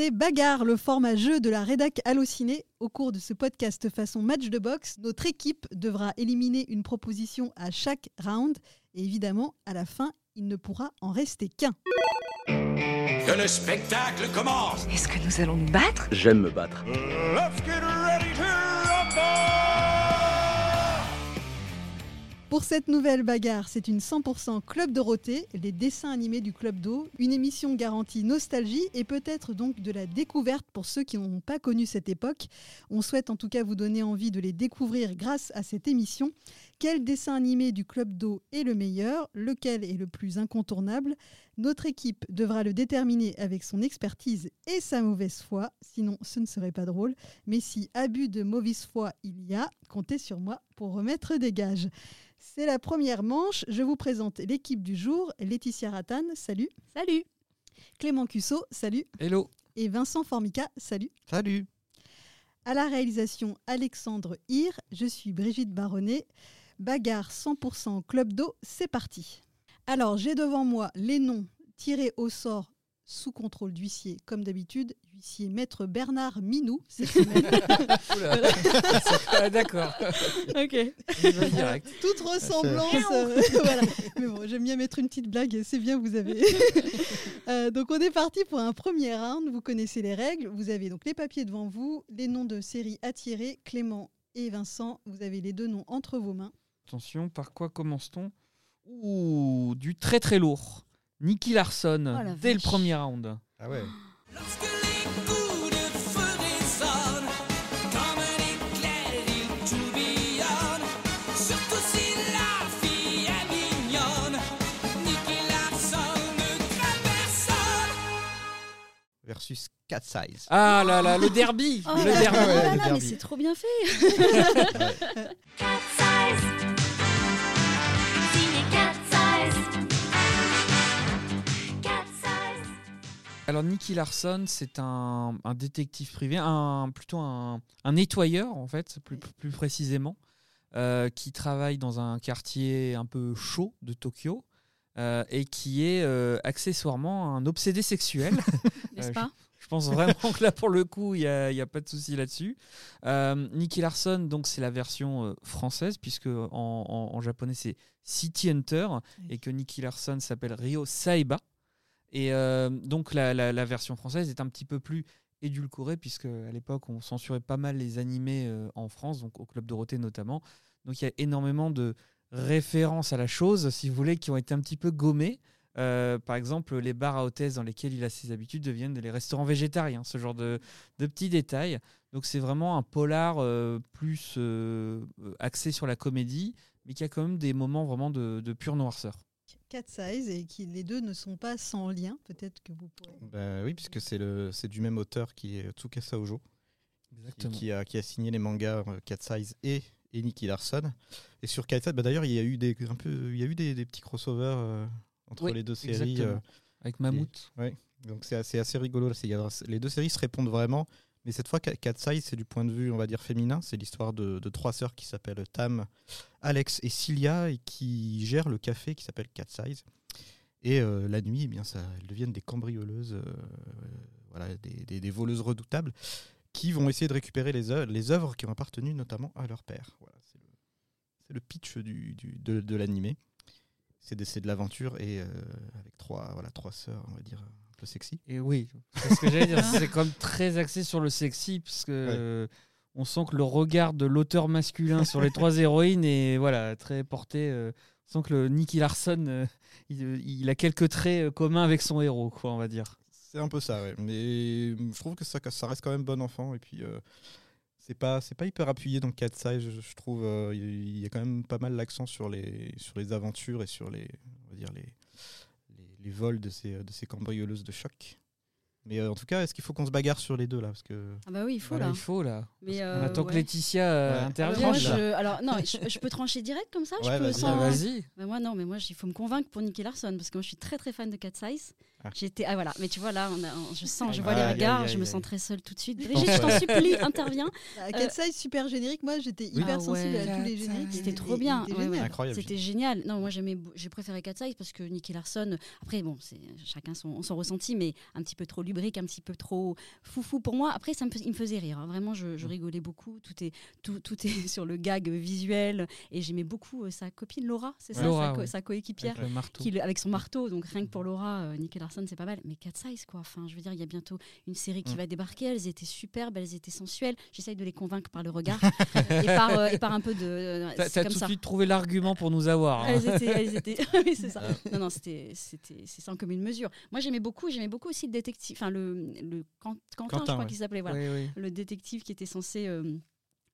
C'est Bagarre, le format jeu de la rédac Allociné. Au cours de ce podcast façon match de boxe, notre équipe devra éliminer une proposition à chaque round. Et évidemment, à la fin, il ne pourra en rester qu'un. Que le spectacle commence Est-ce que nous allons nous battre? J'aime me battre. Let's get Pour cette nouvelle bagarre, c'est une 100% Club Dorothée, les dessins animés du Club d'eau, une émission garantie nostalgie et peut-être donc de la découverte pour ceux qui n'ont pas connu cette époque. On souhaite en tout cas vous donner envie de les découvrir grâce à cette émission. Quel dessin animé du Club d'eau est le meilleur? Lequel est le plus incontournable? Notre équipe devra le déterminer avec son expertise et sa mauvaise foi, sinon ce ne serait pas drôle. Mais si abus de mauvaise foi il y a, comptez sur moi pour remettre des gages. C'est la première manche. Je vous présente l'équipe du jour. Laetitia Rattan, salut. Salut Clément Cusso, salut. Hello. Et Vincent Formica, salut. Salut. À la réalisation, Alexandre Hir. Je suis Brigitte Baronnet. Bagarre 100% Club d'eau, c'est parti. Alors, j'ai devant moi les noms tirés au sort sous contrôle d'huissier, comme d'habitude. Huissier maître Bernard Minou, cette semaine. Ah, D'accord. ok. Direct. Toute ressemblance. euh, voilà. Mais bon, j'aime bien mettre une petite blague, c'est bien, vous avez. Euh, donc, on est parti pour un premier round. Vous connaissez les règles. Vous avez donc les papiers devant vous, les noms de séries à tirer. Clément et Vincent, vous avez les deux noms entre vos mains. Attention, par quoi commence-t-on? Ouh, du très très lourd. Nicky Larson, Oh la dès le premier round. Ah ouais. Versus Cat Size. Ah là là, le derby Oh Le là derby là là le mais derby. c'est trop bien fait Cat size. Alors Nicky Larson, c'est un, un détective privé, un, plutôt un, un nettoyeur en fait, plus, plus précisément, euh, qui travaille dans un quartier un peu chaud de Tokyo euh, et qui est euh, accessoirement un obsédé sexuel. N'est-ce pas? Je pense vraiment que là, pour le coup, il n'y a, il y a pas de souci là-dessus. Nicky Larson, donc c'est la version française, puisque en, en- en japonais c'est City Hunter, et que Nicky Larson s'appelle Ryo Saiba. Et euh, donc la, version française est un petit peu plus édulcorée, puisque à l'époque on censurait pas mal les animés euh, en France, donc au Club Dorothée notamment. Donc il y a énormément de références à la chose, si vous voulez, qui ont été un petit peu gommées. Euh, par exemple, les bars à hôtesse dans lesquels il a ses habitudes deviennent les restaurants végétariens, ce genre de, petits détails. Donc c'est vraiment un polar plus axé sur la comédie, mais qui a quand même des moments vraiment de pure noirceur. Cat Size et qui les deux ne sont pas sans lien. Peut-être que vous pourrez. Bah oui, puisque c'est le c'est du même auteur qui est Tsukasa Ojo, qui, qui a, qui a signé les mangas euh, Cat Size et, et Nicky Larson. Et sur Cat Size, bah d'ailleurs, il y a eu des un peu il y a eu des, des petits crossovers euh, entre Oui, les deux séries. euh, Avec Mammouth. donc c'est assez, assez rigolo. là. C'est- il y a- les deux séries se répondent vraiment. Mais cette fois, Size, c'est du point de vue, on va dire, féminin. C'est l'histoire de, trois sœurs qui s'appellent Tam, Alex et Cilia et qui gèrent le café qui s'appelle Cat Size. Et euh, la nuit, eh bien, ça, elles deviennent des cambrioleuses, euh, voilà, des, voleuses redoutables qui vont essayer de récupérer les œuvres, qui ont appartenu notamment à leur père. Voilà, c'est le, pitch du, de, l'animé. C'est de, l'aventure et euh, avec trois, voilà, trois sœurs, on va dire, peu sexy. Et oui, c'est ce que j'allais dire. C'est même très axé sur le sexy, parce que Ouais. euh, on sent que le regard de l'auteur masculin sur les trois héroïnes est voilà, très porté. euh, on sent que le Nicky Larson, euh, il, il a quelques traits euh, communs avec son héros, quoi, on va dire. C'est un peu ça, ouais. Mais je trouve que ça, ça reste quand même bon enfant. Et puis, c'est pas, c'est pas hyper appuyé dans Cat Size, je, je trouve. euh, il y a quand même pas mal l'accent sur les, sur les aventures et sur les, on va dire les, les, vols de ces, de ces cambrioleuses de choc. Mais euh, en tout cas, est-ce qu'il faut qu'on se bagarre sur les deux là? Parce que Ah bah oui, il faut Voilà, là. il faut là. Mais on euh, que. Laetitia euh, Ouais. intervienne. Moi, je, alors non, je, je peux trancher direct comme ça? je Ouais, peux vas-y. sans- Bah, Vas-y. Bah, moi non, mais moi il faut me convaincre pour Nicky Larson parce que moi je suis très très fan de Cat Size Ah. J'étais ah voilà, mais tu vois là, on a- on- je sens, je vois les regards, je me sens très seule tout de suite. Brigitte, je t'en supplie, interviens. Ah, Cat Size, super générique. Moi, j'étais hyper Ah sensible ouais. à tous les génériques. C'était trop bien. ouais, ouais. génial. C'était génial. Non, moi j'aimais, j'ai préféré Cat Size parce que Nicky Larson. Après bon, c'est chacun son, son ressenti, mais un petit peu trop lubrique, un petit peu trop foufou pour moi. Après, ça me, il me faisait rire. hein. Vraiment, je, je Mm. rigolais beaucoup. Tout est, tout, tout est sur le gag visuel et j'aimais beaucoup euh, sa copine Laura, c'est ça, Laura, sa, co- ouais. sa coéquipière. Avec qui avec son marteau, donc rien que pour Laura, euh, Nicky Larson, c'est pas mal. Mais Cat Size, quoi. Enfin, je veux dire, il y a bientôt une série qui Mm. va débarquer. Elles étaient superbes, elles étaient sensuelles. J'essaye de les convaincre par le regard et, par, euh, et par un peu de. T'as c'est t'as tout de suite trouvé l'argument pour nous avoir. hein. Elles étaient, elles étaient- oui, c'est ça. Non, non, c'était, sans commune mesure. Moi, j'aimais beaucoup, j'aimais beaucoup aussi le détective, enfin le, le Quentin, je crois ouais. qu'il s'appelait, voilà, Oui, oui. le détective qui était censé. euh,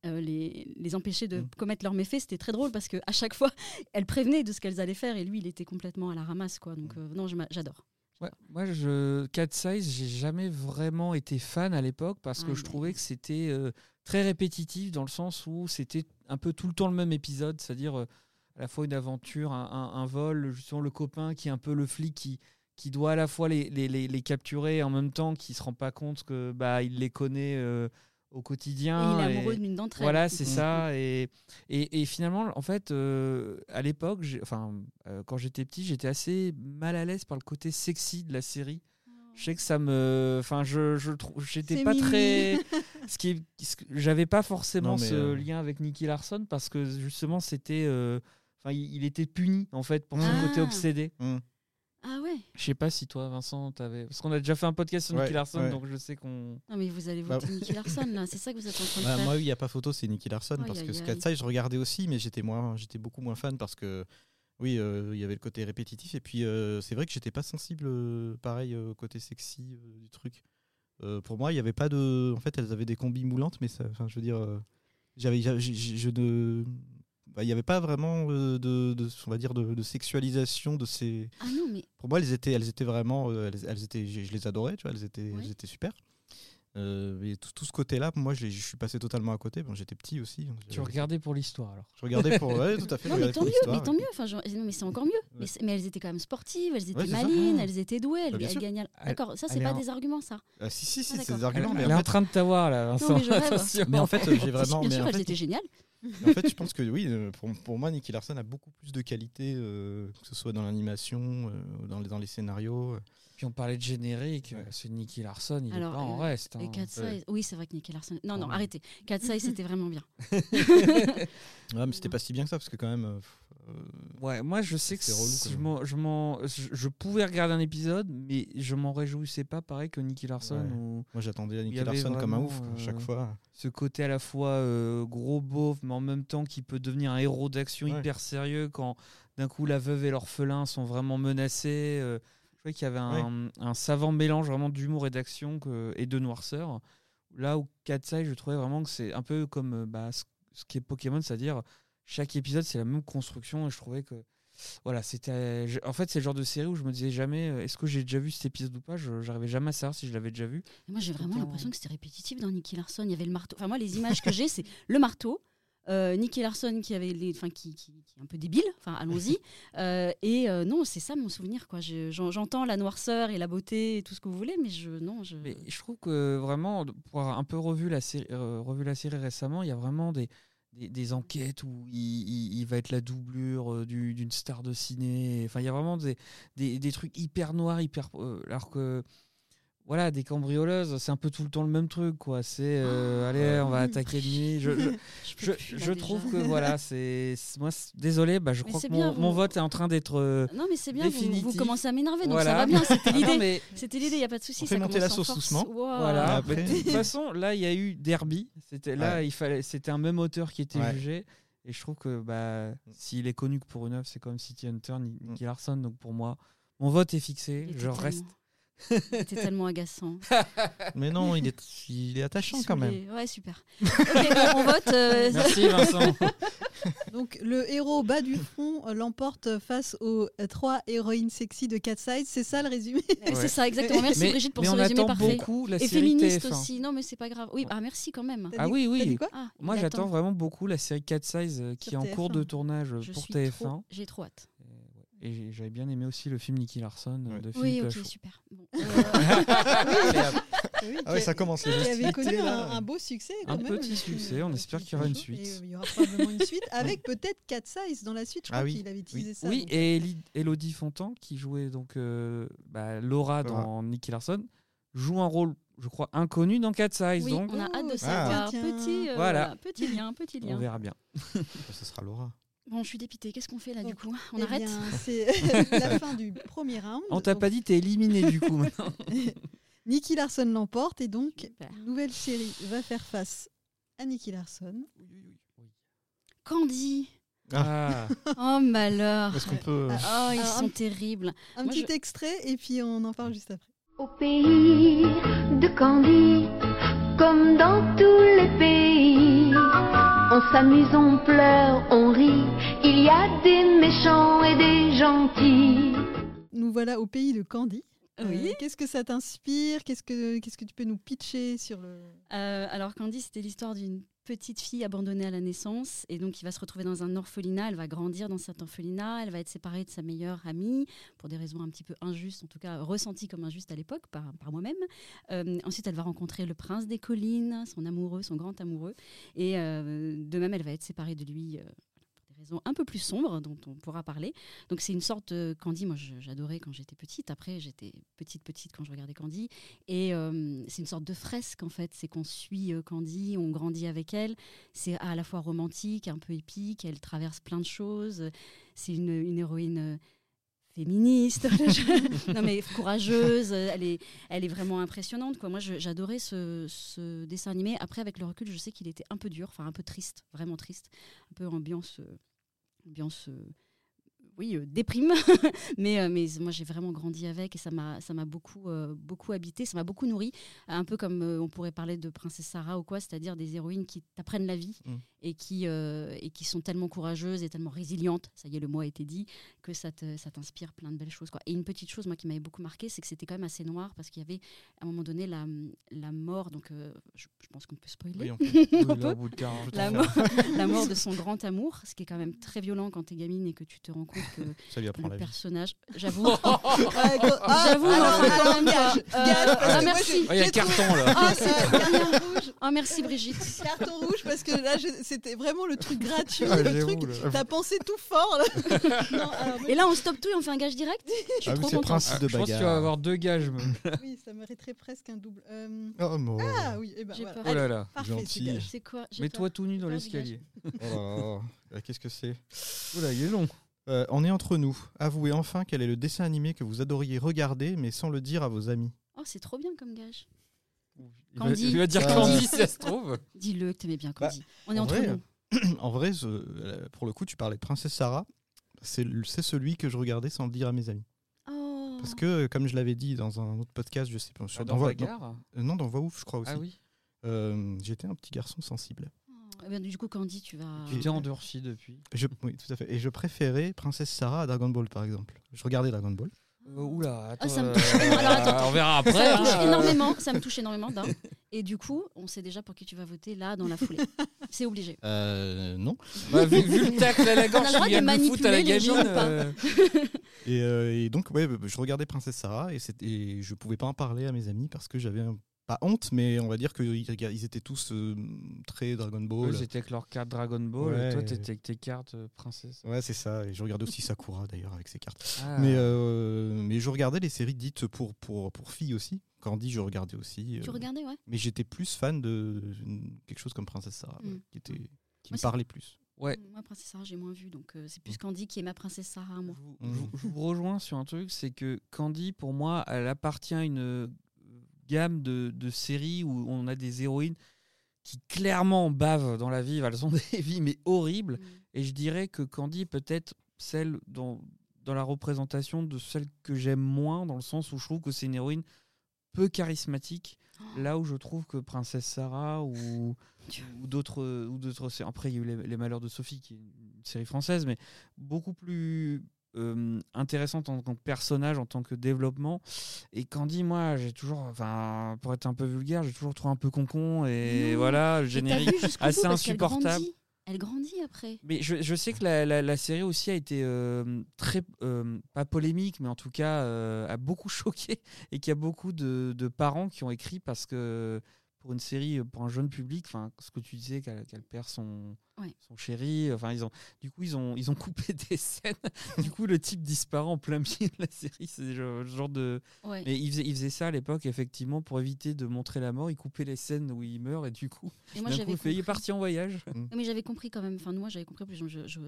euh, les, les empêcher de Mm. commettre leurs méfaits, c'était très drôle parce que à chaque fois, elles prévenaient de ce qu'elles allaient faire et lui, il était complètement à la ramasse, quoi. Donc, euh, non, j'adore. Ouais, moi, je, Cat Size, j'ai jamais vraiment été fan à l'époque parce que Ah, je trouvais que c'était euh, très répétitif dans le sens où c'était un peu tout le temps le même épisode, c'est-à-dire euh, à la fois une aventure, un, un- un vol, justement le copain qui est un peu le flic qui, qui doit à la fois les, les, les, les capturer et en même temps qui se rend pas compte que bah il les connaît euh, au Et quotidien. il est et- amoureux d'une d'entre elles. Voilà, c'est ça. Et, et, et finalement, en fait, euh, à l'époque, enfin, euh, quand j'étais petit, j'étais assez mal à l'aise par le côté sexy de la série. Je sais que ça me, enfin, je, je j'étais pas mimi. très, ce qui, j'avais pas forcément Non, ce euh, lien avec Nicky Larson parce que justement, c'était, euh, enfin, il, il était puni en fait pour son Ah. côté obsédé. Ah ouais Je sais pas si toi, Vincent, t'avais, parce qu'on a déjà fait un podcast sur Ouais, Nicky Larson, ouais. donc je sais qu'on. Non, mais vous allez Bah, voter Nicky Larson, là. C'est ça que vous êtes en train de Bah, faire. moi, oui, il n'y a pas photo, c'est Nicky Larson. Parce que Size, je regardais aussi, mais j'étais moins, j'étais beaucoup moins fan parce que, oui, euh, il y avait le côté répétitif. Et puis, euh, c'est vrai que j'étais pas sensible, euh, pareil, euh, au côté sexy euh, du truc. Euh, pour moi, il n'y avait pas de. En fait, elles avaient des combis moulantes, mais ça, enfin, je veux dire, euh, j'avais, je ne. Bah, Il n'y avait pas vraiment euh, de, de- on va dire, de, de sexualisation de ces. Ah non, mais Pour moi, elles étaient, elles étaient vraiment, euh, elles, elles étaient, je, je les adorais, tu vois, elles étaient, Ouais. elles étaient super. Euh, et tout, tout ce côté-là, moi, je, je suis passé totalement à côté. Bon, j'étais petit aussi. donc Tu regardais pour l'histoire alors. Je regardais pour, ouais, tout à fait. Non, mais tant pour mieux, mais tant mieux. Enfin, genre- non, mais c'est encore mieux. Mais, Ouais. c'est- mais elles étaient quand même sportives, elles étaient Ouais, malines, elles étaient douées, elles, Bah, elles gagnaient. D'accord, ça, c'est est pas en- des arguments, ça. Ah, si, si, si, Ah, c'est des arguments. Elle, mais elle est en train de t'avoir là, Vincent. mais je rêve. Mais en fait, j'ai vraiment. Bien mais sûr, elles étaient géniales. En fait, je pense que oui, euh, pour, pour moi, Nicky Larson a beaucoup plus de qualité, euh, que ce soit dans l'animation, euh, dans, les, dans les scénarios. Puis on parlait de générique, Ouais. c'est Nicky Larson, il Alors, est pas en reste. Et hein. Cat Size, oui, c'est vrai que Nicky Larson. Non, non, Ouais. arrêtez. Cat Size, c'était vraiment bien. Ouais, mais c'était pas si bien que ça, parce que quand même. Ouais, moi je sais que relou, je, m'en- je, pouvais regarder un épisode, mais je m'en réjouissais pas pareil que Nicky Larson Ouais. ou moi, j'attendais Nicky Larson comme un ouf, quoi, chaque euh, fois. ce côté à la fois euh, gros beauf, mais en même temps qui peut devenir un héros d'action Ouais. hyper sérieux quand d'un coup la veuve et l'orphelin sont vraiment menacés. euh, je trouvais qu'il y avait un, un savant mélange vraiment d'humour et d'action et de noirceur. Là où Size, je trouvais vraiment que c'est un peu comme bah, ce, ce qui est Pokémon, c'est-à-dire chaque épisode c'est la même construction et je trouvais que voilà c'était en fait c'est le genre de série où je me disais jamais euh, est-ce que j'ai déjà vu cet épisode ou pas? Je- j'arrivais jamais à savoir si je l'avais déjà vu Et moi, j'ai vraiment le l'impression que c'était répétitif dans Nicky Larson. Il y avait le marteau. Enfin, moi, les images que j'ai, c'est le marteau. euh, Nicky Larson qui avait les, enfin qui, qui- qui est un peu débile, enfin allons-y. Euh, et euh, non, c'est ça mon souvenir quoi. Je- j'en- J'entends la noirceur et la beauté et tout ce que vous voulez, mais je non, je. Mais je trouve que vraiment, pour avoir un peu revu la série, euh, revu la série récemment, il y a vraiment des, des, enquêtes où il, va être la doublure euh, du- d'une star de ciné. Enfin, il y a vraiment des, des, des trucs hyper noirs, hyper. euh, alors que. Voilà, des cambrioleuses, c'est un peu tout le temps le même truc, quoi. C'est, euh, allez, on va attaquer de nuit. Je, je, je trouve que voilà, c'est moi. c'est- Désolé, bah, je Mais crois que bien, mon, vous- mon vote est en train d'être. euh, Non, mais c'est bien. Vous, vous commencez à m'énerver, donc Voilà. ça va bien. C'était Ah l'idée. mais C'était l'idée. Il y a pas de souci. On ça fait monter la sauce doucement. Wow. Voilà. Après- De toute façon, là, il y a eu Derby. C'était là, il fallait. C'était un même auteur qui était Ouais. jugé. Et je trouve que bah, s'il est connu que pour une œuvre, c'est comme City Hunter, Ni- Nicky Larson. Donc pour moi, mon vote est fixé. Je reste. Tellement- il était tellement agaçant. Mais non, il est, il est attachant quand même. Ouais, super. Ok, bon, on vote. euh, Merci Vincent. Donc le héros bas du front euh, l'emporte face aux trois héroïnes sexy de Cat Size. C'est ça le résumé C'est ça, exactement. Merci mais, Brigitte pour mais ce on résumé attend parfait. beaucoup la Et série féministe TF1. aussi. Non, mais c'est pas grave. Oui, ah merci quand même. Ah oui, oui. quoi Ah, Moi, il j'attends attend. vraiment beaucoup la série Cat Size euh, qui est en cours de TF1. tournage euh, Je pour suis TF1. trop- J'ai trop hâte. Et j'avais bien aimé aussi le film Nicky Larson euh, Ouais. de Oui, Philippe ok, Lachaud. super. Bon, Oui, Ah ouais, ça a- commence qui avait connu un, beau succès. Un même, petit succès, on euh, espère qu'il y aura une Lachaud. suite. Euh, il y aura probablement une suite avec peut-être Cat Size dans la suite. Je crois Ah oui, qu'il avait teasé ça. Oui, donc, et Elodie Fontan, qui jouait donc euh, bah, Laura dans Nicky Larson, joue un rôle, je crois, inconnu dans Cat Size. oui, donc, on a hâte de Oh, savoir. tiens. Petit, euh, Voilà. petit lien, petit on lien. verra bien. Ce sera Laura. Bon, je suis dépitée. Qu'est-ce qu'on fait là du coup? On eh arrête? C'est la fin du premier round. On t'a Donc, pas dit, t'es éliminé du coup maintenant. Nicky Larson l'emporte et donc Super. nouvelle série va faire face à Nicky Larson. Candy. Ah, Oh malheur. Est-ce qu'on peut. euh, Oh, ils Alors, sont un- terrible. Un Moi, petit je- extrait et puis on en parle juste après. Au pays de Candy, comme dans tous les pays, on s'amuse, on pleure, on rit. Il y a des méchants et des gentils. Nous voilà au pays de Candy. Euh, Oui. Qu'est-ce que ça t'inspire? Qu'est-ce que qu'est-ce que tu peux nous pitcher sur le Euh, alors Candy, c'était l'histoire d'une petite fille abandonnée à la naissance et donc qui va se retrouver dans un orphelinat. Elle va grandir dans cet orphelinat. Elle va être séparée de sa meilleure amie pour des raisons un petit peu injustes, en tout cas ressenties comme injustes à l'époque par, par moi-même. Euh, ensuite, elle va rencontrer le prince des collines, son amoureux, son grand amoureux. Et euh, de même, elle va être séparée de lui. Euh, un peu plus sombres dont on pourra parler. Donc c'est une sorte de Candy, moi j'adorais quand j'étais petite, après j'étais petite petite quand je regardais Candy, et euh, c'est une sorte de fresque en fait, c'est qu'on suit euh, Candy, on grandit avec elle, c'est à la fois romantique, un peu épique, elle traverse plein de choses, c'est une, une héroïne euh, féministe, non mais courageuse, euh, elle est, elle est vraiment impressionnante. Quoi. Moi j'adorais ce, ce dessin animé, après avec le recul je sais qu'il était un peu dur, enfin un peu triste, vraiment triste, un peu ambiance... euh, ambiance euh, oui, euh, déprime, mais, euh, mais moi j'ai vraiment grandi avec et ça m'a beaucoup euh, beaucoup habité, ça m'a beaucoup nourri, un peu comme euh, on pourrait parler de Princesse Sarah ou quoi, c'est-à-dire des héroïnes qui t'apprennent la vie Mm. et qui euh, et qui sont tellement courageuses et tellement résilientes, ça y est le mot a été dit, que ça te- ça t'inspire plein de belles choses quoi. Et une petite chose moi qui m'avait beaucoup marqué, c'est que c'était quand même assez noir parce qu'il y avait à un moment donné la, la mort, donc je, je pense qu'on peut spoiler. Oui, on peut. oui, On là, peut au bout de 40 La mort, la mort de son grand amour, ce qui est quand même très violent quand t'es gamine et que tu te rends compte que Ça lui apprend le la vie. personnage, j'avoue, Ah, J'avoue, Euh, ah, merci. Ah, Il y a carton là. Ah, c'est carton rouge. oh merci Brigitte. Carton rouge parce que là c'était vraiment le truc gratuit, Ah, le truc. T'as pensé tout fort là. Et là on stoppe tout et on fait un gage direct. Je suis Ah trop c'est le contente. principe de je pense que tu vas avoir deux gages. même. oui, ça mériterait presque un double. Euh, Oh, mon- Ah oui, et ben. Oh là là. Parfait, Gentil. c'est quoi Mets-toi tout nu dans l'escalier. Oh là là. Euh, Qu'est-ce que c'est Oula, il est long. Euh, On est entre nous. Avouez enfin quel est le dessin animé que vous adoriez regarder, mais sans le dire à vos amis. Oh c'est trop bien comme gage. Candy. il va dire Ah. Candy si ça se trouve. Dis-le que t'aimais bien Candy. on est en entre vrai, nous. en vrai, ce- euh, pour le coup, tu parlais de Princesse Sarah. C'est celui que je regardais sans le dire à mes amis. Oh. Parce que, comme je l'avais dit dans un autre podcast, je sais pas, sur- Ah, dans Dans Voix- dans- euh, non, dans Voix Ouf, je crois aussi. Ah oui. Euh, J'étais un petit garçon sensible. Eh bien, du coup Candy tu vas. Tu t'es endurci depuis. Je, oui, tout à fait. Et je préférais Princesse Sarah à Dragon Ball, par exemple. Je regardais Dragon Ball. Euh, oula, attends. Ah, ça me euh, touche énormément. Alors, attends, attends. on verra après. Ça me touche hein. énormément, ça me touche énormément d'un. Et du coup, on sait déjà pour qui tu vas voter là dans la foulée. C'est obligé. Euh, non. Bah, vu, vu le tacle à la gorge, il y a de le foot à la gamine. euh, Et, euh, et donc, ouais, je regardais Princesse Sarah et, et je pouvais pas en parler à mes amis parce que j'avais un- pas honte, mais on va dire qu'ils ils étaient tous euh, très Dragon Ball. Eux, c'était avec leur carte Dragon Ball. Ouais. Et toi, t'étais avec tes cartes euh, princesse. Ouais, c'est ça. Et je regardais aussi Sakura d'ailleurs avec ses cartes. Ah. Mais, euh, mais je regardais les séries dites pour, pour, pour filles aussi. Candy, je regardais aussi. Tu euh, regardais, ouais. mais j'étais plus fan de quelque chose comme Princesse Sarah, Mm. ouais, qui, était, qui Moi, me parlait plus. Ouais. Moi, Princesse Sarah, j'ai moins vu, donc euh, c'est plus Candy qui est ma Princesse Sarah, moi. Je vous, Mm. je vous- je vous rejoins sur un truc, c'est que Candy, pour moi, elle appartient à une gamme de, de séries où on a des héroïnes qui clairement bavent dans la vie. Elles ont des vies mais horribles. Et je dirais que Candy est peut-être celle dans, dans la représentation de celle que j'aime moins, dans le sens où je trouve que c'est une héroïne peu charismatique. Oh. Là où je trouve que Princesse Sarah ou, ou d'autres ou d'autres sé- après il y a eu les, Les Malheurs de Sophie qui est une série française mais beaucoup plus euh, intéressante en tant que personnage en tant que développement et Candy moi j'ai toujours enfin pour être un peu vulgaire j'ai toujours trouvé un peu concon et Non. voilà générique assez insupportable. Elle grandit après. Mais je, je sais que la, la- la série aussi a été euh, très, euh, pas polémique, mais en tout cas euh, a beaucoup choqué et qu'il y a beaucoup de, de parents qui ont écrit parce que pour une série, euh, pour un jeune public, enfin, ce que tu disais qu'elle perd son, Ouais. son chéri, enfin, ils ont, du coup, ils ont, ils ont coupé des scènes. du coup, le type disparaît en plein milieu de la série. C'est le genre- de. Ouais. Mais ils faisaient, ils faisaient ça à l'époque, effectivement, pour éviter de montrer la mort. Ils coupaient les scènes où il meurt et du coup, Et moi, coup, il fait, il est parti en voyage. Mais j'avais compris quand même. Enfin, moi, j'avais compris. Je- je- je-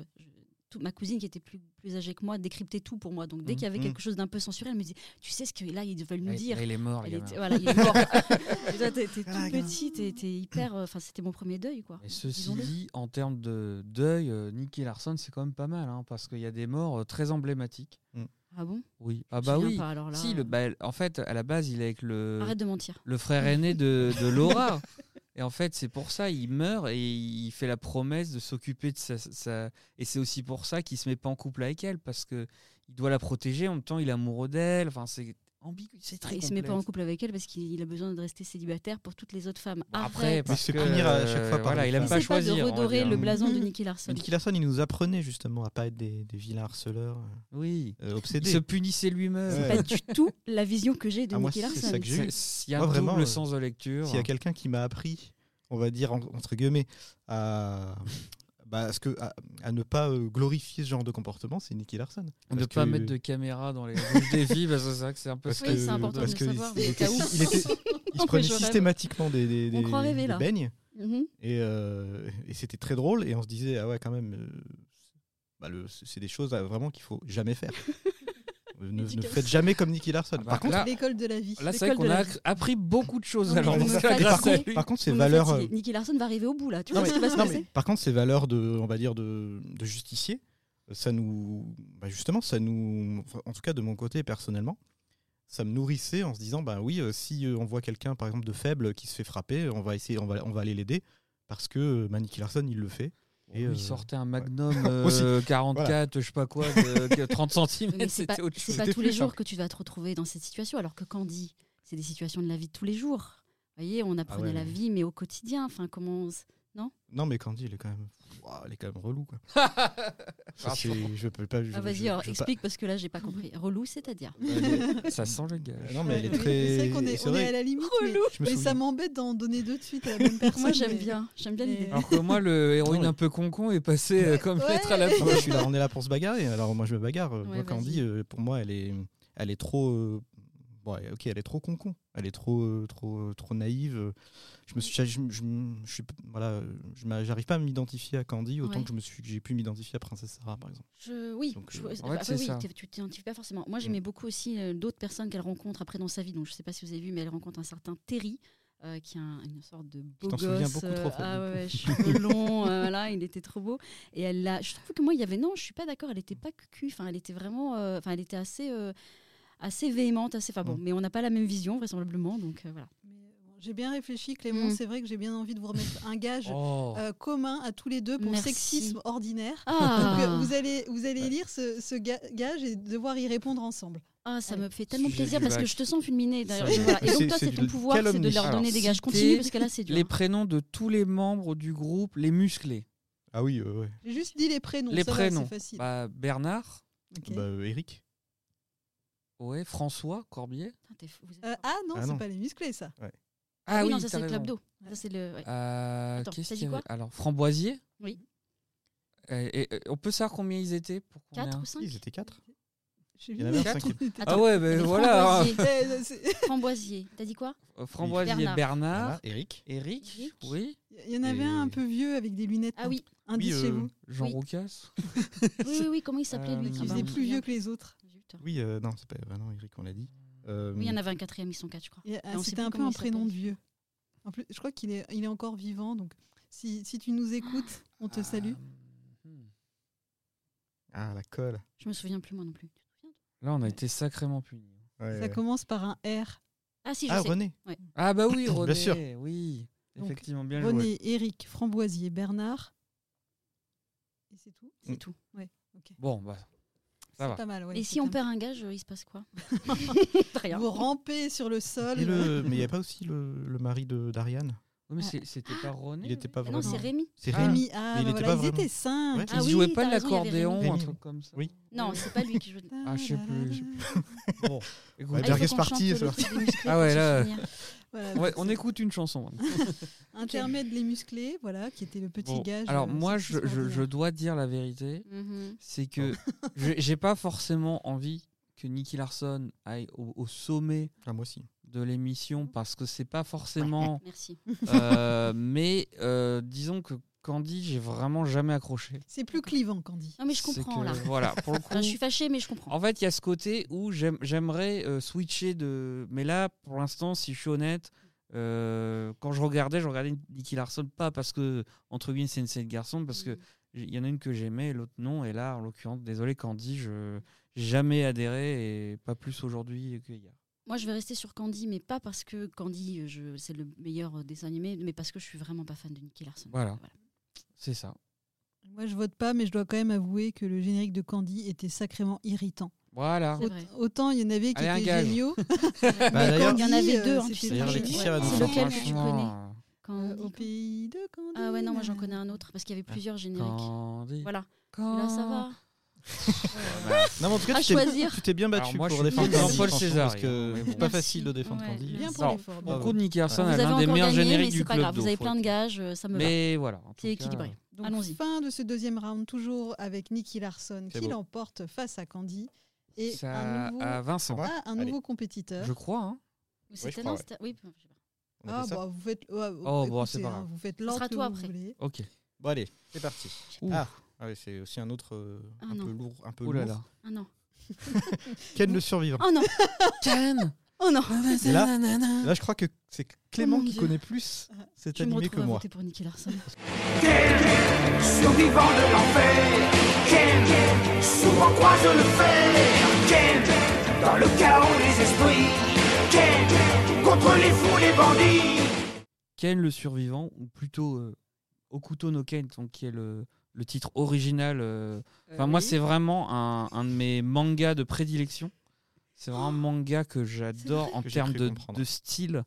toute ma cousine qui était plus, plus âgée que moi décryptait tout pour moi. Donc, dès Mhm. qu'il y avait Mhm. quelque chose d'un peu censuré, elle me disait Tu sais ce que là, ils veulent nous Ouais, dire là, il est mort, Elle était- voilà, il est mort. Ah, tout petit, t'es t'es hyper. euh, Enfin, c'était mon premier deuil, quoi. Et ceci dit, en termes de deuil, euh, Nicky Larson, c'est quand même pas mal, hein, parce qu'il y a des morts euh, très emblématiques. Ah bon? Oui. Ah bah oui. pas, alors là, si, le, bah, en fait, à la base, il est avec le, Arrête de mentir. le frère aîné de, de Laura. Et en fait, c'est pour ça, il meurt et il fait la promesse de s'occuper de sa, Et c'est aussi pour ça qu'il se met pas en couple avec elle, parce que il doit la protéger, en même temps, il est amoureux d'elle. Enfin, c'est ambigu, c'est très il se met pas en complexe. couple avec elle parce qu'il a besoin de rester célibataire pour toutes les autres femmes. Bon, Après. Mais parce c'est que, punir à chaque fois euh, par voilà, il aime pas N'essaie pas de choisir. redorer le blason de Mhm. Nicky Larson. Mais Nicky Larson, il nous apprenait justement à pas être des, des vilains harceleurs Oui. euh, Il obsédés. se punissait lui-même. Ouais. Pas du tout la vision que j'ai de Ah, moi, Nicky c'est Larson. ça que j'ai. C'est- Il y a Moi, un vraiment, double euh, sens de lecture. S'il y a quelqu'un qui m'a appris, on va dire en- entre guillemets, à, bah, à ce que, à, à ne pas euh, glorifier ce genre de comportement, c'est Nicky Larson. ne pas que- mettre de caméra dans les bouches des filles, parce que c'est vrai que c'est un peu Parce Oui, que, c'est important parce de le savoir, il, était- il était- il se prenait systématiquement des, des, rêver, Mhm. et, euh, et c'était très drôle et on se disait ah ouais quand même euh, bah, c'est des choses vraiment qu'il faut jamais faire. Euh, ne, faites jamais comme Nicky Larson. Ah bah, par contre, là- L'école de la vie. Là, c'est vrai qu'on a appris beaucoup de choses. Alors, grâce à Par lui. par contre, ces valeurs, fatiguez. Nicky Larson va arriver au bout là. Tu vois Non, ce qui va se Non, passer mais par contre, ces valeurs de, on va dire, de, de justicier, ça nous, bah, justement, ça nous, en tout cas de mon côté personnellement, ça me nourrissait en se disant, bah oui, euh, si euh, on voit quelqu'un, par exemple, de faible qui se fait frapper, on va essayer, on va, on va aller l'aider parce que euh, bah, Nicky Larson, il le fait. Et euh, il sortait un Magnum euh, Aussi. 44, je sais pas quoi, de 30 cm, Mais c'est pas, c'était autre chose. pas tous les jours simple. que tu vas te retrouver dans cette situation, alors que Candy, c'est des situations de la vie de tous les jours. Vous voyez, on apprenait ouais, la vie, mais au quotidien. Enfin, comment on s- Non, mais Candy, il est quand même, Ouah, elle est quand même relou, quoi. Ça, Pardon. c'est- je peux pas. je- Ah, vas-y, je- alors je veux pas- explique parce que là, j'ai pas compris. Relou, c'est-à-dire? Ça sent le gage. Non, mais elle est Oui, très. C'est vrai qu'on est, on est à la limite. Mais, je me mais ça m'embête d'en donner deux de suite à la même personne. Moi, j'aime mais- bien. J'aime bien mais- l'idée. Alors que moi, le héroïne Non, un peu concon est passé euh, comme Ouais. lettre à la Ah ouais, je poste. suis là, on est là pour se bagarrer. Alors moi je me bagarre. Ouais, moi Candy, euh, pour moi elle est, elle est trop, euh, bon, ok, elle est trop concon. Elle est trop, euh, trop, euh, trop naïve. Je me suis, je, je- je- je suis, voilà, je j'arrive pas à m'identifier à Candy autant Ouais. que je me suis, j'ai pu m'identifier à Princesse Sarah par exemple. Je, oui, Donc, je- euh, en fait, ah, c'est oui, ça. t'es- tu t'identifies pas forcément. Moi, j'aimais beaucoup aussi euh, d'autres personnes qu'elle rencontre après dans sa vie. Donc, je sais pas si vous avez vu, mais elle rencontre un certain Terry. euh, qui est un- une sorte de beau t'en gosse. souviens beaucoup trop, ah ouais, cheveux longs, euh, voilà, il était trop beau. Et elle l'a. Je trouve que moi, il y avait non, je suis pas d'accord. Elle était pas cucu. Enfin, elle était vraiment. euh, Enfin, elle était assez, euh, assez véhémente, assez. Enfin bon, Mm. mais on n'a pas la même vision vraisemblablement, donc euh, voilà. J'ai bien réfléchi, Clément. Mm. C'est vrai que j'ai bien envie de vous remettre un gage Oh. euh, commun à tous les deux pour Merci. sexisme ordinaire. Ah, Donc, euh, vous allez, vous allez lire ce, ce ga- gage et devoir y répondre ensemble. ah, ça Allez. me fait tellement plaisir parce que je te sens fulminer. d'ailleurs. Ça- Voilà. Et donc c'est- toi, c'est ton pouvoir, c'est de leur Alors, donner des gages. Continue parce que là, c'est dur. Les prénoms de tous les membres du groupe, les musclés. Ah oui, euh, ouais. J'ai juste dit les prénoms. les ça prénoms. facile. Bah, Bernard. Bah, Eric. Ouais, François, Corbier. Putain, t'es fou, vous êtes Euh, ah non, Ah c'est pas les musclés, ça. Ah oui, non, t'as ça c'est le raison. club d'eau. Ça c'est le. ouais. Euh, Attends, qu'est-ce t'as dit qu'il y quoi? Avait Alors, Framboisier? Oui. Euh, et, euh, on peut savoir combien ils étaient pour qu'on ait 4 un- ou 5 Ils étaient quatre. J'ai Il y en avait un quatre, cinquième. Ah ouais, ben les voilà. Framboisiers. Eh, c'est- Framboisier. T'as dit quoi? Euh, Framboisier, Bernard. Bernard, Voilà, Eric. Eric, Eric. oui, Il y en avait un un peu vieux avec des lunettes. Ah oui, Indice Oui, chez euh, vous. Jean Oui. Roucas. oui, oui, oui, comment il s'appelait Euh, lui Qui Ah bah, faisait se plus vieux que les autres. Oui, euh, non, c'est pas ah non, Eric, on l'a dit. Euh, Oui, il y en avait un quatrième, ils sont quatre, je crois. Ah, sait C'était un peu un prénom de vieux. En plus, je crois qu'il est, il est encore vivant, donc si, si tu nous écoutes, on te salue. Hmm. Ah, la colle. Je me souviens plus moi non plus. Là, on a été sacrément punis. Ouais, Ça ouais. commence par un R. Ah si, je Ah, sais. René. Ah bah oui, René, sûr. oui, Donc, effectivement, bien joué. René, Eric, Framboisier, Bernard. Et c'est tout C'est tout. Bon, bah, ça va. pas mal, ouais. Et si on perd un gage, euh, il se passe quoi Rien. Vous rampez sur le sol. Et le... Mais il n'y a pas aussi le, le mari de d'Ariane Oui, mais Ah. c'était pas René Il était pas Ah vraiment. non, c'est Rémi. C'est Ah. Rémi. Ah, Mais il bah était voilà, pas ils vraiment- étaient cinq. Ouais. Ah Il oui, jouait t'as pas de il l'accordéon un Rémi. truc comme ça Oui. Non, c'est pas lui qui joue. Ah, je sais plus, je sais Bon, écoute. Ouais, Ah, il Berg est parti, Ah ouais, là. Voilà, Ouais, donc on écoute une chanson. Intermède les musclés, voilà, qui était le petit Bon, gage. alors euh, moi, je, je- je extraordinaire. dois dire la vérité, Mhm. c'est que je- j'ai pas forcément envie que Nicky Larson aille au, au sommet Ah, moi aussi. de l'émission parce que c'est pas forcément. Merci. euh, mais euh, disons que Candy, j'ai vraiment jamais accroché. C'est plus clivant, Candy. Non, mais je comprends que, là. Voilà, pour le coup. Enfin, je suis fâchée, mais je comprends. En fait, il y a ce côté où j'aime- j'aimerais euh, switcher de. Mais là, pour l'instant, si je suis honnête, euh, quand je regardais, je regardais Nicky Larson pas parce que, entre guillemets, c'est une série de garçons, parce que il y en a une que j'aimais et l'autre non. Et là, en l'occurrence, désolé, Candy, je jamais adhéré et pas plus aujourd'hui qu'hier. Moi, je vais rester sur Candy, mais pas parce que Candy, euh, je- c'est le meilleur euh, dessin animé, mais parce que je suis vraiment pas fan de Nicky Larson. Voilà. C'est ça. Moi, je vote pas, mais je dois quand même avouer que le générique de Candy était sacrément irritant. Voilà. Aut-. Autant il y en avait qui Allez, étaient géniaux. Bah, d'ailleurs- Il y en avait Candy, deux, euh, hein, tu. D'ailleurs. Laetitia va nous lequel que tu connais Candy, Euh, Au pays de Candy. Ah ouais, non, moi j'en connais un autre, parce qu'il y avait plusieurs génériques. Candy. Voilà. Quand- Là, ça va. Non, mais en tout cas, À tu t'es- choisir. tu t'es bien Alors, battu moi, pour je suis défendre Jean-Paul franchement, César, parce que mais bon. c'est pas Merci. facile de défendre Ouais. Candy. Bien pour l'effort. Bravo. le coup, Nicky Larson Vous a avez l'un des encore meilleurs gagné, génériques mais du c'est pas club grave. Vous d'eau, avez faut plein de gages, euh, ça me va. Mais voilà. en tout C'est cas, équilibré. Donc, Allons-y. fin de ce deuxième round, toujours avec Nicky Larson C'est qui beau. l'emporte face à Candy. Et ça un nouveau, à Vincent. Ah, un nouveau compétiteur. Je crois. Hein. C'était je crois, non, ouais. c'était- oui, je sais pas. On a Ah, fait ça bah, vous faites. ouais, Oh, bon, écoutez, c'est pas hein, grave. vous faites Ce l'ordre sera que toi vous après. voulez. Ok. Bon, allez, c'est parti. Ouh. Ah, ah oui, c'est aussi un autre euh, Ah un peu lourd. Un peu Oh là lourd. là. Ah non. Ken le survivant. Oh non. Ken Oh non. Là, là, je crois que c'est Clément Oh qui Dieu. connaît plus cet Tu me animé que moi. voter pour Nicky Larson. Ken, survivant de l'enfer. Ken, souvent croise le fer. Ken, dans le chaos des esprits. Ken, contre les fous, les bandits. Ken le survivant, ou plutôt euh, Okuto no Ken, donc, qui est le, le titre original. euh, Enfin, moi, c'est vraiment un, un de mes mangas de prédilection. C'est vraiment un manga que j'adore en termes de, style,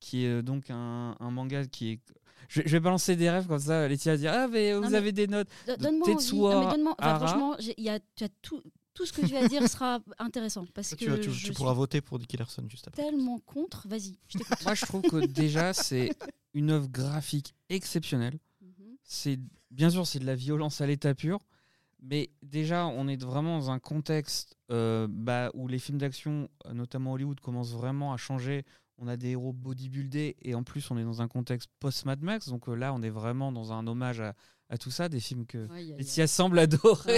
qui est euh, donc un, un manga qui est. Je, je vais balancer des rêves comme ça. Laetitia va dire Ah, mais vous Non, mais- avez des notes. De Donne-moi envie. Tetsuo Non, mais donne-moi. Enfin, franchement, il y a, tu as tout, tout ce que tu vas dire sera intéressant parce Toi, que tu, vas- tu- je tu pourras voter pour Nicky Larson juste après. tellement contre. Vas-y, je t'écoute. Moi, je trouve que déjà, c'est une œuvre graphique exceptionnelle. Mhm. c'est bien sûr c'est de la violence à l'état pur mais déjà on est vraiment dans un contexte euh, bah, où les films d'action euh, notamment Hollywood commencent vraiment à changer on a des héros bodybuildés et en plus on est dans un contexte post Mad Max donc euh, là on est vraiment dans un hommage à, à tout ça des films que aïe. Laetitia semble adorer.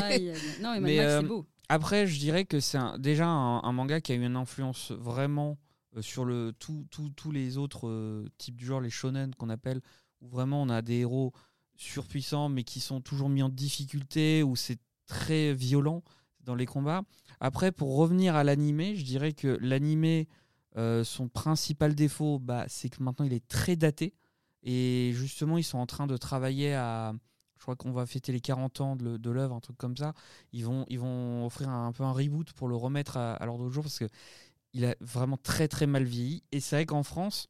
Non, mais, Mad Mais, Max, euh, c'est beau. après, je dirais que c'est un- déjà un, un manga qui a eu une influence vraiment euh, sur le tous les autres euh, types du genre, les shonen qu'on appelle, où vraiment on a des héros surpuissants mais qui sont toujours mis en difficulté, où c'est très violent dans les combats. Après, pour revenir à l'animé, je dirais que l'animé, euh, son principal défaut, bah, c'est que maintenant il est très daté. Et justement, ils sont en train de travailler à. Je crois qu'on va fêter les 40 ans de, l'œuvre, un truc comme ça. Ils vont, ils vont offrir un, peu un reboot pour le remettre à, à l'ordre du jour parce que il a vraiment très très mal vieilli. Et c'est vrai qu'en France,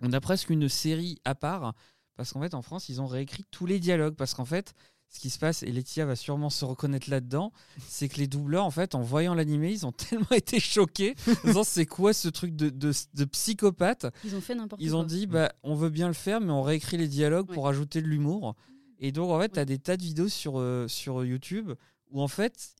on a presque une série à part parce qu'en fait, en France, ils ont réécrit tous les dialogues parce qu'en fait, ce qui se passe, et Laetitia va sûrement se reconnaître là-dedans, c'est que les doubleurs, en fait, en voyant l'animé, ils ont tellement été choqués, en disant c'est quoi ce truc de, de, de psychopathe? Ils ont fait n'importe quoi. ils ont dit, bah, on veut bien le faire, mais on réécrit les dialogues Ouais. pour ajouter de l'humour. Et donc, en fait, tu as des tas de vidéos sur, euh, sur YouTube où, en fait,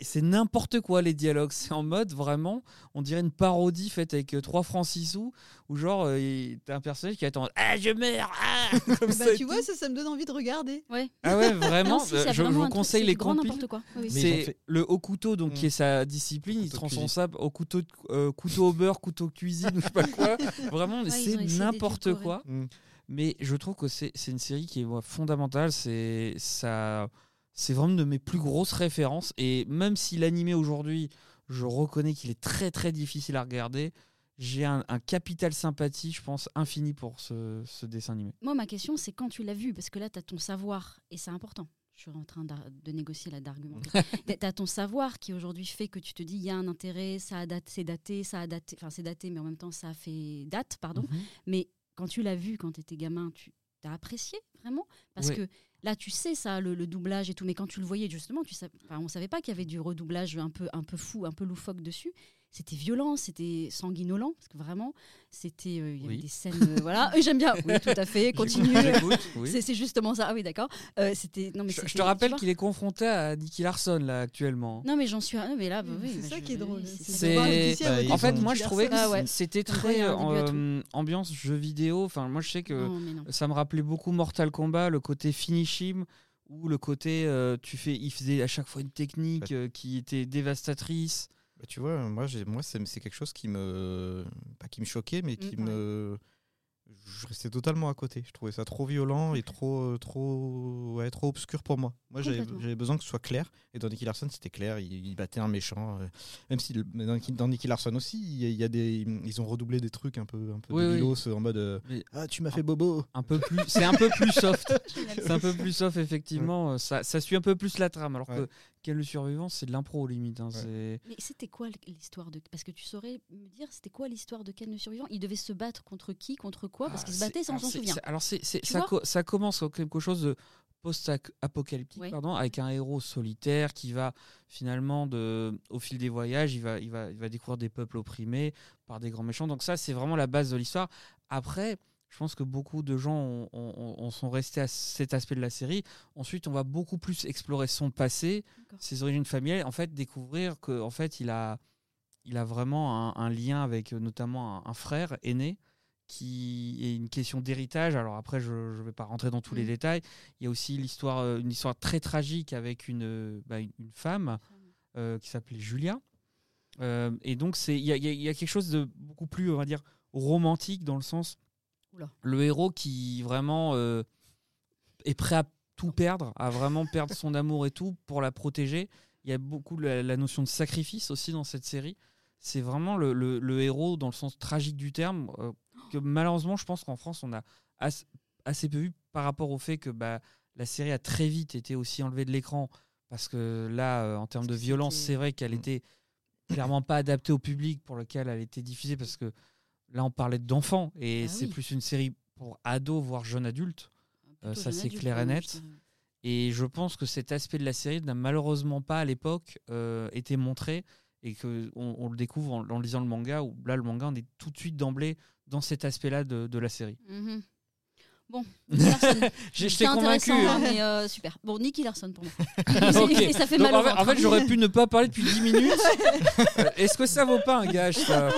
c'est n'importe quoi les dialogues. C'est en mode vraiment, on dirait une parodie faite avec 3 francs 6 sous, où genre, euh, il- t'as un personnage qui attend Ah, je meurs ah Comme Bah, ça tu tout. vois, ça, ça me donne envie de regarder. Ouais. Ah ouais, vraiment, Non, si, euh, je, vous conseille c'est les grand compiles. n'importe quoi. Oui, C'est fait- le haut couteau, donc qui est sa discipline. il transforme ça au couteau, de- euh, couteau au beurre, couteau de cuisine, ou je sais pas quoi. Vraiment, Ouais, c'est n'importe quoi. Mm. Mais je trouve que c'est c'est une série qui est fondamentale. C'est ça, c'est vraiment une de mes plus grosses références. Et même si l'animé aujourd'hui, je reconnais qu'il est très très difficile à regarder, j'ai un, un capital sympathie, je pense, infini pour ce, ce dessin animé. Moi, ma question, c'est quand tu l'as vu, parce que là, tu as ton savoir, et c'est important. Je suis en train de négocier là, d'argumenter. tu as ton savoir qui aujourd'hui fait que tu te dis, il y a un intérêt, ça a daté, c'est daté, ça a daté, enfin c'est daté, mais en même temps, ça a fait date, pardon. Mais quand tu l'as vu quand tu étais gamin, tu as apprécié vraiment? Parce Ouais. que là, tu sais ça, le, doublage et tout, mais quand tu le voyais justement, tu sais, enfin, on savait pas qu'il y avait du redoublage un peu, un peu fou, un peu loufoque dessus. C'était violent, c'était sanguinolent, parce que vraiment, c'était, euh, il y avait Oui. des scènes, euh, voilà. J'aime bien. Oui, tout à fait. Continue. Oui. C'est c'est justement ça. Ah oui, d'accord. Euh, c'était non mais Je, te rappelle qu'il est confronté à Nicky Larson là actuellement. Non mais j'en suis. ah, mais là, bah, oui, c'est bah, ça je- qui est drôle. c'est Bah, En fait, moi je trouvais que Larson. Ah ouais. c'était très euh, ambiance jeu vidéo. Enfin, moi je sais que Non, ça me rappelait beaucoup Mortal Kombat, le côté finishing ou le côté euh, tu fais, il faisait à chaque fois une technique euh, qui était dévastatrice. Bah, tu vois, moi, j'ai- moi c'est c'est quelque chose qui me. Pas qui me choquait, mais qui Mm, me. Je restais totalement à côté. Je trouvais ça trop violent et trop, trop, ouais, trop obscur pour moi. Moi, j'avais besoin que ce soit clair. Et dans Nicky Larson, c'était clair. Il, il battait un méchant. euh, même si le- dans, Nicky- dans Nicky Larson aussi, il y a, il y a des, ils ont redoublé des trucs un peu, un peu Oui, oui. débilos, en mode euh, Mais- Ah, tu m'as fait bobo. Un peu plus, c'est un peu plus soft. C'est un peu plus soft effectivement. Ça, ça suit un peu plus la trame. Alors que. Quel le survivant, c'est de l'impro limite. hein, Mais c'était quoi l'histoire de Parce que tu saurais me dire, c'était quoi l'histoire de Ken le survivant? Il devait se battre contre qui, contre quoi? Parce qu'il se Ah, battait sans s'en souvenir. Alors c'est- ça, co- ça commence comme quelque chose de post-apocalyptique, pardon, avec un héros solitaire qui va finalement, de, au fil des voyages, il va, il, va, il va découvrir des peuples opprimés par des grands méchants. Donc ça, c'est vraiment la base de l'histoire. Après, je pense que beaucoup de gens ont- ont- ont- sont restés à cet aspect de la série. Ensuite, on va beaucoup plus explorer son passé, ses origines familiales, en fait, découvrir que en fait, il a, il a vraiment un, un lien avec euh, notamment un, un frère aîné qui est une question d'héritage. Alors après, je ne vais pas rentrer dans tous les Mhm. détails. Il y a aussi l'histoire, euh, une histoire très tragique avec une, euh, bah, une, une femme euh, qui s'appelait Julia. Euh, et donc, il y y y a quelque chose de beaucoup plus, on va dire, romantique dans le sens, Oula. le héros qui vraiment euh, est prêt à tout perdre, à vraiment perdre son amour et tout pour la protéger. Il y a beaucoup la, la notion de sacrifice aussi dans cette série. C'est vraiment le, le- le héros dans le sens tragique du terme, euh, que malheureusement, je pense qu'en France, on a as- assez peu vu par rapport au fait que bah, la série a très vite été aussi enlevée de l'écran. Parce que là, euh, en termes de violence, c'est vrai qu'elle Mm. était clairement pas adaptée au public pour lequel elle était diffusée. Parce que là, on parlait d'enfants et Ah c'est oui. plus une série pour ados, voire jeunes adultes. Euh, ça, jeune c'est adulte, clair et net. Et je pense que cet aspect de la série n'a malheureusement pas à l'époque euh, été montré et qu'on on le découvre en, en lisant le manga, où là, le manga, on est tout de suite d'emblée dans cet aspect-là de, de la série. Mhm. Bon, Je C'est t'ai convaincu. intéressant, hein, mais euh, super. Bon, Nicky Larson pour moi. Ok. Et ça fait Donc, mal en au fait, en fait, j'aurais pu ne pas parler depuis 10 minutes. Euh, Est-ce que ça vaut pas un gage, ça?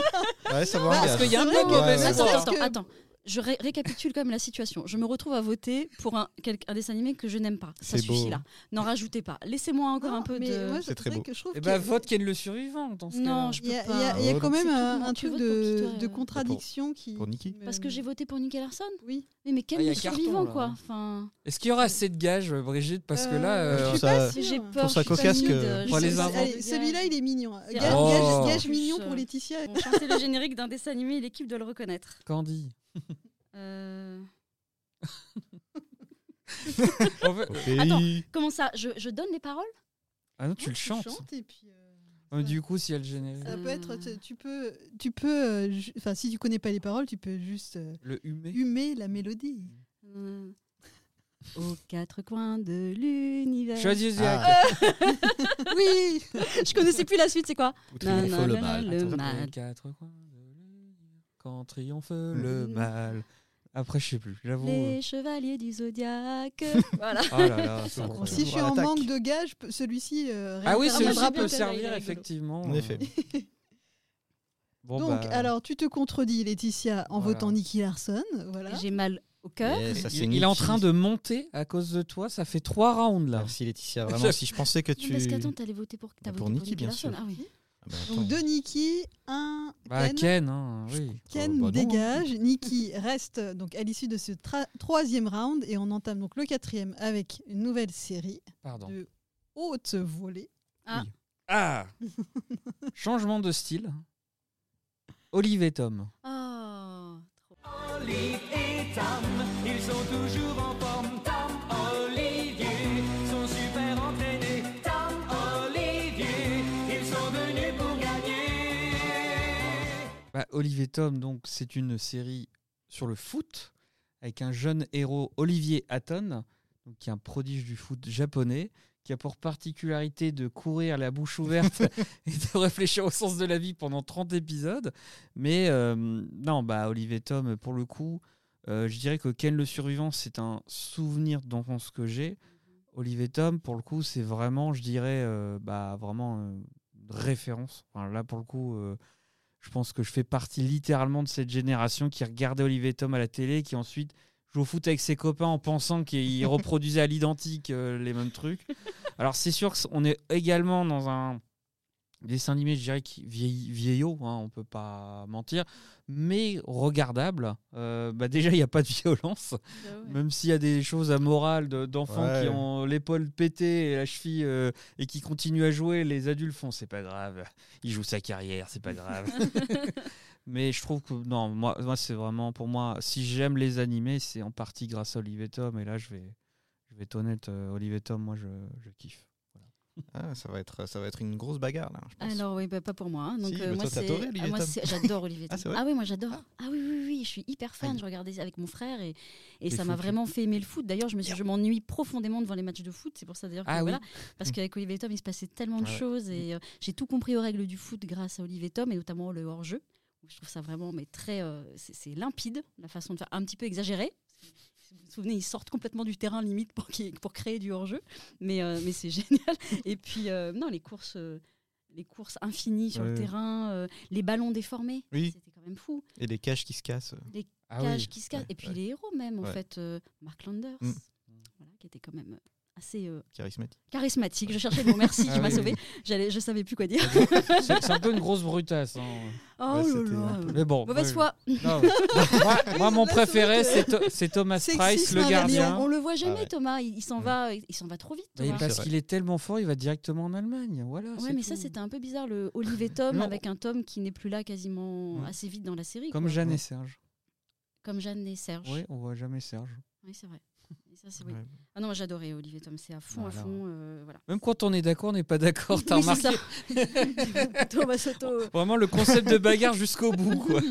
Ouais, ça va. Parce gars. qu'il y a un peu de mauvaise Attends, attends, Parce attends. Je ré- récapitule quand même la situation. Je me retrouve à voter pour un, dessin animé que je n'aime pas. Ça C'est beau. suffit là. N'en rajoutez pas. Laissez-moi encore Non, un peu mais de. moi, C'est très vrai beau. que je trouve Eh ben, vote Ken le survivant dans ce Non, cas-là. je Il y a, peux il y a- pas. il y a quand même c'est tout un, pour- un truc pour de, de euh contradiction qui. Pour Nicky Parce que j'ai voté pour Nicky Larson Oui. Mais, mais quel Ah, le carton, survivant là. quoi enfin, Est-ce qu'il y aura assez de gages, Brigitte Parce que là. Euh, euh, je suis ça- pas Si j'ai peur, Pour sais- inventer. Allez, celui-là, il est mignon. C'est Gage, Oh. mignon euh, pour Laetitia. Chanter le générique d'un dessin animé, l'équipe doit le reconnaître. Candy. Euh. Attends. Comment ça je, je donne les paroles? Ah non, tu le chantes. et puis. euh, Du coup, si elle générique. Ça peut être, tu- tu peux, tu peux, euh, enfin si tu connais pas les paroles, tu peux juste euh, Le humé. humer la mélodie. Euh, Aux quatre coins de l'univers. Choisis Ah. oui. Je connaissais plus la suite, c'est quoi? Non, non, le non, mal. le Attends, mal. aux quatre coins de l'univers, Quand triomphe le mal. Après, je sais plus. J'avoue. Les chevaliers du zodiaque. voilà. Oh là là. Si je suis en manque de gage, celui-ci. euh, Ah oui, celui-ci peut servir effectivement. En effet. Bon, Donc, bah, alors, tu te contredis, Laetitia, en Voilà. votant Nicky Larson. Voilà. J'ai mal au cœur. Ça, il, il est en train de monter à cause de toi. Ça fait trois rounds là. Merci Laetitia. Vraiment, si je pensais que tu. Parce qu'attends, t'allais voter pour, Bah, voté pour pour Nicky, Nicky bien Larson. sûr. Ah oui. Ah bah. Donc, deux Nicky, un Bah, Ken. Ken, hein, oui. Ken Oh, bah non. dégage, Nikki reste donc à l'issue de ce troisième round et on entame donc le quatrième avec une nouvelle série Pardon. de haute volée. Ah Changement de style. Olive et Tom. Oh, trop. Olive et Tom, ils sont toujours en et Tom, donc, c'est une série sur le foot avec un jeune héros Olivier Hatton, donc qui est un prodige du foot japonais, qui a pour particularité de courir la bouche ouverte et de réfléchir au sens de la vie pendant 30 épisodes. Mais euh, non, bah Olivier Tom, pour le coup, euh, je dirais que Ken le survivant, c'est un souvenir d'enfance que j'ai. Olivier Tom, pour le coup, c'est vraiment, je dirais, euh, bah, vraiment une référence. Enfin, là, pour le coup, je pense que je fais partie littéralement de cette génération qui regardait Olivier Tom à la télé, qui ensuite joue au foot avec ses copains en pensant qu'il reproduisait à l'identique euh, les mêmes trucs. Alors, c'est sûr qu'on est également dans un dessin animé, je dirais, qui vieilli- vieillot, hein, on peut pas mentir, mais regardable. Euh, bah déjà, il n'y a pas de violence. Même s'il y a des choses à morale de- d'enfants Ouais. qui ont l'épaule pétée et la cheville euh, et qui continuent à jouer, les adultes font c'est pas grave, il joue sa carrière, c'est pas grave. Mais je trouve que non, moi, moi c'est vraiment pour moi, si j'aime les animés, c'est en partie grâce à Olivier Tom. Et là, je vais, je vais être honnête, euh, Olivier Tom, moi, je, je kiffe. Ah, ça, va être, ça va être une grosse bagarre, là, je pense. Alors oui, bah, pas pour moi. hein. Donc Si, euh, moi c'est, ah, moi, c'est- j'adore Olivier Ah, Tom. Ah oui, moi j'adore. Ah oui, oui, oui, je suis hyper fan. Ah, Je regardais avec mon frère et, et ça m'a vraiment fait aimer le foot. D'ailleurs, je me suis, je m'ennuie profondément devant les matchs de foot. C'est pour ça d'ailleurs que Ah oui. voilà, parce qu'avec Olivier Tom, il se passait tellement de choses et euh, j'ai tout compris aux règles du foot grâce à Olivier Tom et notamment le hors-jeu. Je trouve ça vraiment mais très, euh, c'est, c'est limpide la façon de faire, un petit peu exagéré. Vous vous souvenez, ils sortent complètement du terrain limite pour, créer du hors-jeu, mais, euh, mais c'est génial. Et puis euh, non, les courses. euh, les courses infinies sur le terrain, euh, les ballons déformés, Oui. c'était quand même fou. Et les cages qui se cassent. Les Ah oui. qui se cassent. Ouais, Et puis ouais. les héros même, en Ouais. fait. euh, Mark Landers, Mm. voilà, qui était quand même euh, assez euh, Charismatique. charismatique. Je cherchais le mot merci, Ah tu m'as oui, sauvé. J'allais, je savais plus quoi dire. C'est un peu une grosse brutasse. hein. Oh Ouais, là Mais bon. Mauvaise foi. Non, moi, moi, mon préféré, c'est c'est Tho- c'est Thomas Sexisme Price, le gardien. On le voit jamais, Ah ouais. Thomas. Il, il s'en va, il s'en va trop vite. Mais parce qu'il est tellement fort, il va directement en Allemagne. Voilà. Ouais, mais ça c'était un peu bizarre, le Olivier Tom avec un Tom qui n'est plus là quasiment assez vite dans la série. Comme quoi. Jeanne et Serge. Comme Jeanne et Serge. Oui, on voit jamais Serge. Oui, c'est vrai. Et ça, c'est oui. Ouais. Ah non, j'adorais Olivier Tom, c'est à fond, Voilà. à fond. euh, voilà. Même quand on est d'accord, on n'est pas d'accord. T'as Oui, c'est remarqué ça. Thomas Soto. Vraiment le concept de bagarre jusqu'au bout. Quoi.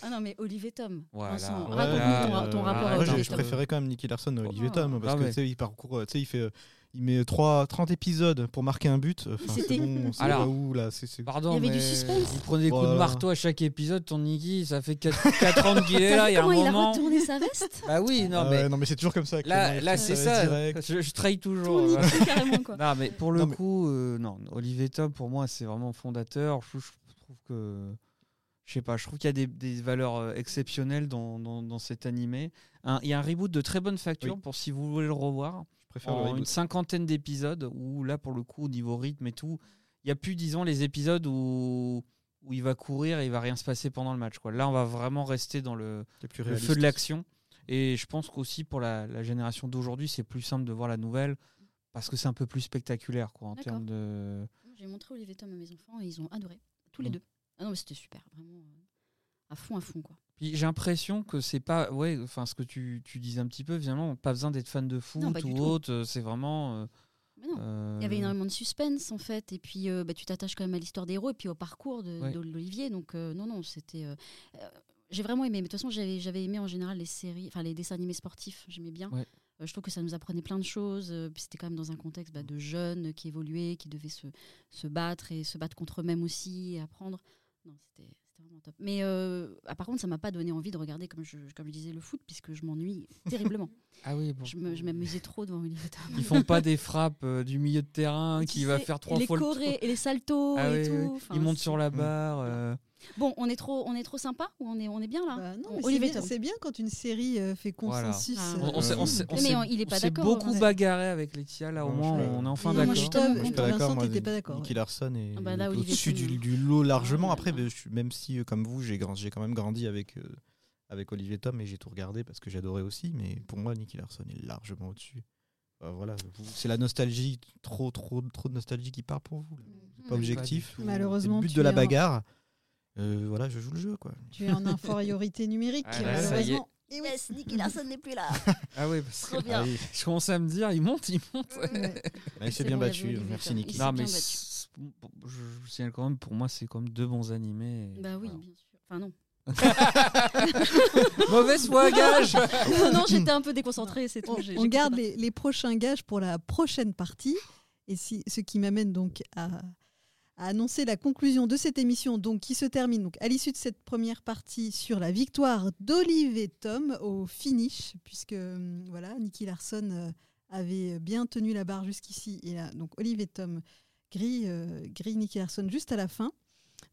Ah non, mais Olivier Tom. Voilà. Vincent, Ouais, raconte-nous ton, euh, ton rapport ah, à Moi, Olivier je, Tom. préférais quand même Nicky Larson à Olivier Oh. Tom parce Ah que ouais. tu sais, il parcourt, tu sais, il fait, euh, il met 3, 30 épisodes pour marquer un but. Enfin, C'était- c'est bon, c'est Alors- pas où là, c'est c'est- Pardon, Il y avait du suspense. Il prenait des coups de marteau à chaque épisode. Ton Niki, ça fait 4, ans qu'il est là. Il y a un comment il a moment. retourné sa veste? Bah oui, non, Ah mais non mais c'est toujours comme ça. Là, là c'est ça. Je, je trahis toujours. Euh, carrément quoi. Non, mais pour le Non, mais- coup, euh, non, Olivier Tom, pour moi, c'est vraiment fondateur. Je, je trouve que. Je sais pas, je trouve qu'il y a des, des valeurs euh, exceptionnelles dans, dans, dans cet animé. Il y a un reboot de très bonne facture Oui. pour si vous voulez le revoir. Je préfère le En reboot. une cinquantaine d'épisodes où, là, pour le coup, au niveau rythme et tout, il n'y a plus, disons, les épisodes où, où il va courir et il va rien se passer pendant le match. Quoi. Là, on va vraiment rester dans le, plus le feu de l'action. Et je pense qu'aussi pour la, la génération d'aujourd'hui, c'est plus simple de voir la nouvelle parce que c'est un peu plus spectaculaire quoi, en termes de. J'ai montré Olivier Tom à mes enfants et ils ont adoré. Tous les Mm. deux. Ah non, mais c'était super. Vraiment euh, à fond, à fond quoi. Puis j'ai l'impression que c'est pas. Ouais, enfin, ce que tu, tu disais un petit peu, finalement, pas besoin d'être fan de foot Non, ou autre. euh, C'est vraiment. euh, Mais non. euh, Il y avait énormément de suspense en fait, et puis euh, bah, tu t'attaches quand même à l'histoire des héros et puis au parcours de, Ouais. d'Olivier. Donc non, non, c'était. J'ai vraiment aimé. Mais de toute façon, j'avais, j'avais aimé en général les séries, enfin les dessins animés sportifs. J'aimais bien. Ouais. Euh, je trouve que ça nous apprenait plein de choses. euh, puis c'était quand même dans un contexte bah, de jeunes qui évoluaient, qui devaient se, se battre et se battre contre eux-mêmes aussi et apprendre. Non, c'était, c'était vraiment top. Mais euh, ah, par contre, ça m'a pas donné envie de regarder, comme je, comme je disais, le foot, puisque je m'ennuie terriblement. Ah oui, bon. je, me- je m'amusais trop devant Tom. Ils font pas des frappes du milieu de terrain qui Tu va sais, faire et trois les fois le chorés tour. et les saltos Ah et oui, tout. oui. Ils montent sur la barre. Bon, on est trop, on est trop sympa ou on est, on est bien là Bah non, c'est Olivier bien, Tom. c'est bien quand une série euh, fait Voilà. consensus. Ah, euh, On, on Mais on- il est pas d'accord, beaucoup ouais. bagarré avec Laetitia. Là, au moins, on est enfin Mais moi, Moi, je suis d'accord. pas d'accord. Vincent, pas d'accord. Nicky Larson est Ah bah au-dessus du, du lot largement. Après, bah, je- même si, euh, comme vous, j'ai quand même grandi avec, euh, avec Olivier Tom et j'ai tout regardé parce que j'adorais aussi. Mais pour moi, Nicky Larson est largement au-dessus. Bah, voilà, c'est la nostalgie, trop, trop, trop de nostalgie qui part pour vous. là. Mhm. Pas objectif. du tout. Malheureusement, le but de la bagarre. Euh, voilà, je joue le jeu, quoi. Tu es en infériorité numérique, Ah, là, malheureusement. Et oui. Yes, Nicky Larson n'est plus là. Ah oui, parce que. Ah oui. je commençais à me dire, il monte, il monte. Ouais. Ouais, il s'est bien bon, battu. Merci. Nicky. Non, mais je, je signale quand même, pour moi, c'est comme deux bons animés. Bah oui, voilà. bien sûr. Enfin non. Mauvaise foi, gage non, non, j'étais un peu déconcentrée, c'est tout. On, j'ai- on garde les, les prochains gages pour la prochaine partie. Et si, ce qui m'amène donc à, à annoncer la conclusion de cette émission, donc qui se termine donc à l'issue de cette première partie sur la victoire d'Olive et Tom au finish, puisque hum, voilà, Nicky Larson euh, avait bien tenu la barre jusqu'ici. Et là, donc Olive et Tom grillent, euh, grillent Nicky Larson juste à la fin.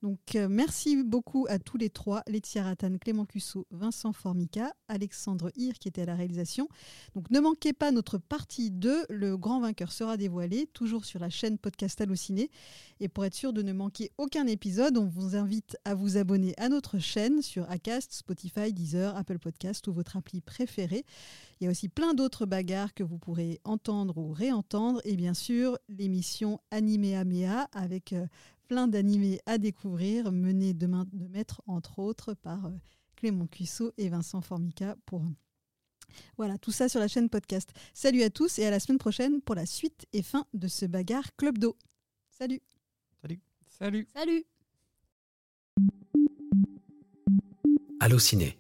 Donc, euh, merci beaucoup à tous les trois, Laetitia Rattan, Clément Cusso, Vincent Formica, Alexandre Hir qui était à la réalisation. Donc, ne manquez pas notre partie 2, le grand vainqueur sera dévoilé, toujours sur la chaîne Podcast Allociné. Et pour être sûr de ne manquer aucun épisode, on vous invite à vous abonner à notre chaîne sur Acast, Spotify, Deezer, Apple Podcast ou votre appli préférée. Il y a aussi plein d'autres bagarres que vous pourrez entendre ou réentendre. Et bien sûr, l'émission Animé Améa avec euh, plein d'animés à découvrir, menés de main de maître, entre autres, par euh, Clément Cuissot et Vincent Formica. Pour... Voilà, tout ça sur la chaîne podcast. Salut à tous et à la semaine prochaine pour la suite et fin de ce bagarre Club d'eau. Salut Salut Salut Allociné,